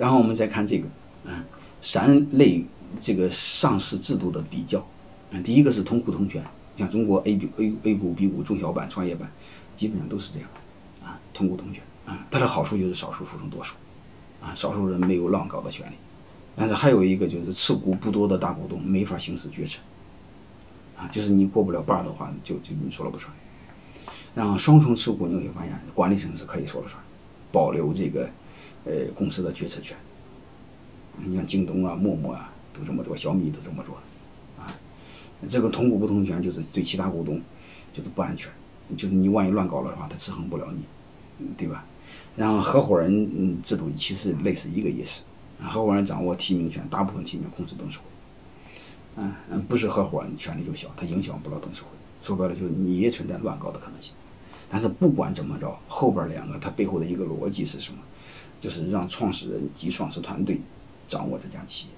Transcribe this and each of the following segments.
然后我们再看这个，嗯，三类这个上市制度的比较，嗯，第一个是同股同权，像中国 A、股、A、A 股、B 股、中小板、创业板，基本上都是这样，啊，同股同权，啊，它的好处就是少数服从多数，啊，少数人没有乱搞的权利，但是还有一个就是持股不多的大股东没法行使决策，啊，就是你过不了半的话，就就你说了不算。然后双重持股你会发现管理层是可以说了算，保留这个。呃，公司的决策权，你像京东啊、陌陌啊，都这么做，小米都这么做，啊，这个同股不同权就是对其他股东就是不安全，就是你万一乱搞了的话，他制衡不了你，对吧？然后合伙人制度其实类似一个意思，合伙人掌握提名权，大部分提名控制董事会，嗯嗯，不是合伙人权力就小，他影响不了董事会，说白了就是你也存在乱搞的可能性。但是不管怎么着，后边两个它背后的一个逻辑是什么？就是让创始人及创始团队掌握这家企业。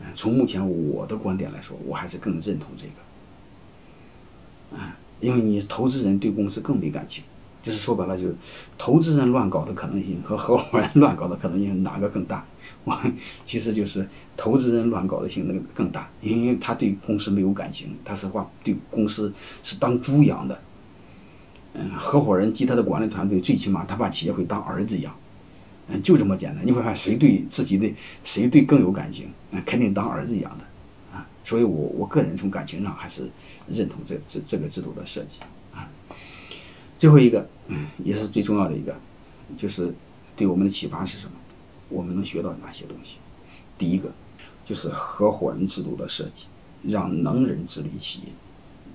嗯，从目前我的观点来说，我还是更认同这个。啊，因为你投资人对公司更没感情，就是说白了，就是投资人乱搞的可能性和合伙人乱搞的可能性哪个更大？我其实就是投资人乱搞的性那个更大，因为他对公司没有感情，他是话对公司是当猪养的。嗯，合伙人及他的管理团队，最起码他把企业会当儿子养。嗯，就这么简单。你会看谁对自己的谁对更有感情，嗯，肯定当儿子养的，啊，所以我我个人从感情上还是认同这这这个制度的设计，啊。最后一个，嗯，也是最重要的一个，就是对我们的启发是什么？我们能学到哪些东西？第一个，就是合伙人制度的设计，让能人治理企业，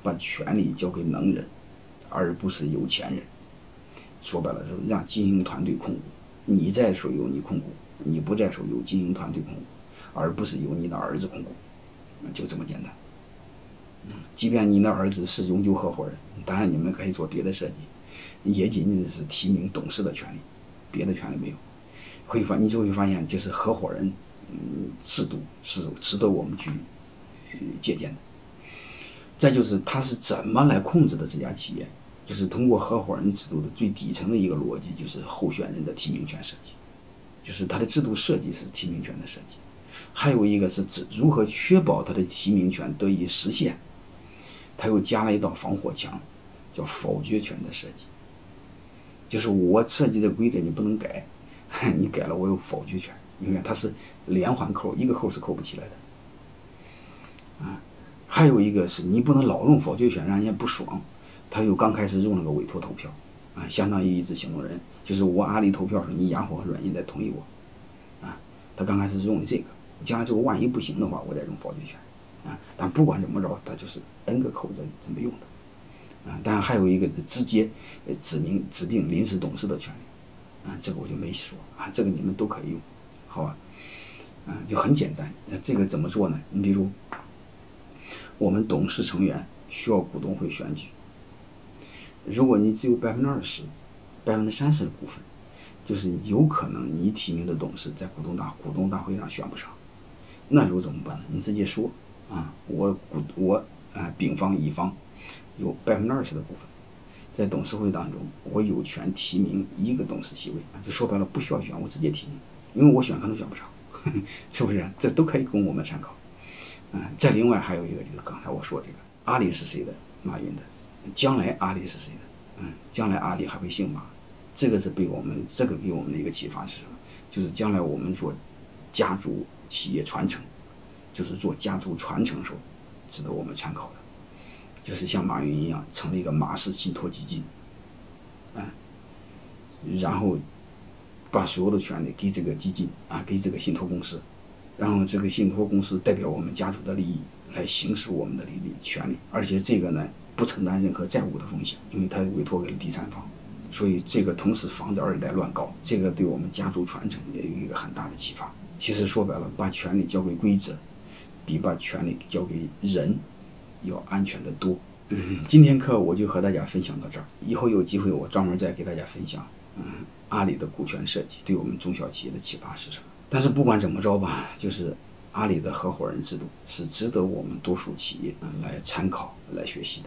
把权力交给能人，而不是有钱人。说白了，是让经营团队控股。你在的时候由你控股，你不在的时候由经营团队控股，而不是由你的儿子控股，就这么简单。即便你的儿子是永久合伙人，当然你们可以做别的设计，也仅仅是提名董事的权利，别的权利没有。会发，你就会发现，就是合伙人，嗯，制度是值得我们去借鉴的。再就是他是怎么来控制的这家企业。就是通过合伙人制度的最底层的一个逻辑，就是候选人的提名权设计，就是它的制度设计是提名权的设计，还有一个是指如何确保他的提名权得以实现，他又加了一道防火墙，叫否决权的设计，就是我设计的规则你不能改，你改了我有否决权，你看它是连环扣，一个扣是扣不起来的，啊，还有一个是你不能老用否决权，让人家不爽。他又刚开始用那个委托投票，啊，相当于一次行动人，就是我阿里投票的时候，你雅虎和软银在同意我，啊，他刚开始用的这个，将来之后万一不行的话，我再用否决权，啊，但不管怎么着，他就是 N 个口子这么用的，啊，当然还有一个是直接指明指定临时董事的权利，啊，这个我就没说，啊，这个你们都可以用，好吧，啊，就很简单，那这个怎么做呢？你比如，我们董事成员需要股东会选举。如果你只有百分之二十、百分之三十的股份，就是有可能你提名的董事在股东大股东大会上选不上，那时候怎么办呢？你直接说啊，我股我啊丙方乙方有百分之二十的股份，在董事会当中，我有权提名一个董事席位，就说白了不需要选，我直接提名，因为我选可能选不上，是不是？这都可以供我们参考。嗯，再另外还有一个就是刚才我说这个，阿里是谁的？马云的。将来阿里是谁的？嗯，将来阿里还会姓马，这个是被我们这个给我们的一个启发是什么？就是将来我们做家族企业传承，就是做家族传承时候，值得我们参考的，就是像马云一样成立一个马氏信托基金，嗯，然后把所有的权利给这个基金啊，给这个信托公司，然后这个信托公司代表我们家族的利益来行使我们的利益权利，而且这个呢。不承担任何债务的风险，因为他委托给了第三方，所以这个同时防止二代乱搞，这个对我们家族传承也有一个很大的启发。其实说白了，把权利交给规则，比把权利交给人要安全的多。嗯，今天课我就和大家分享到这儿，以后有机会我专门再给大家分享，嗯，阿里的股权设计对我们中小企业的启发是什么。但是不管怎么着吧，就是阿里的合伙人制度是值得我们多数企业来参考、来学习的。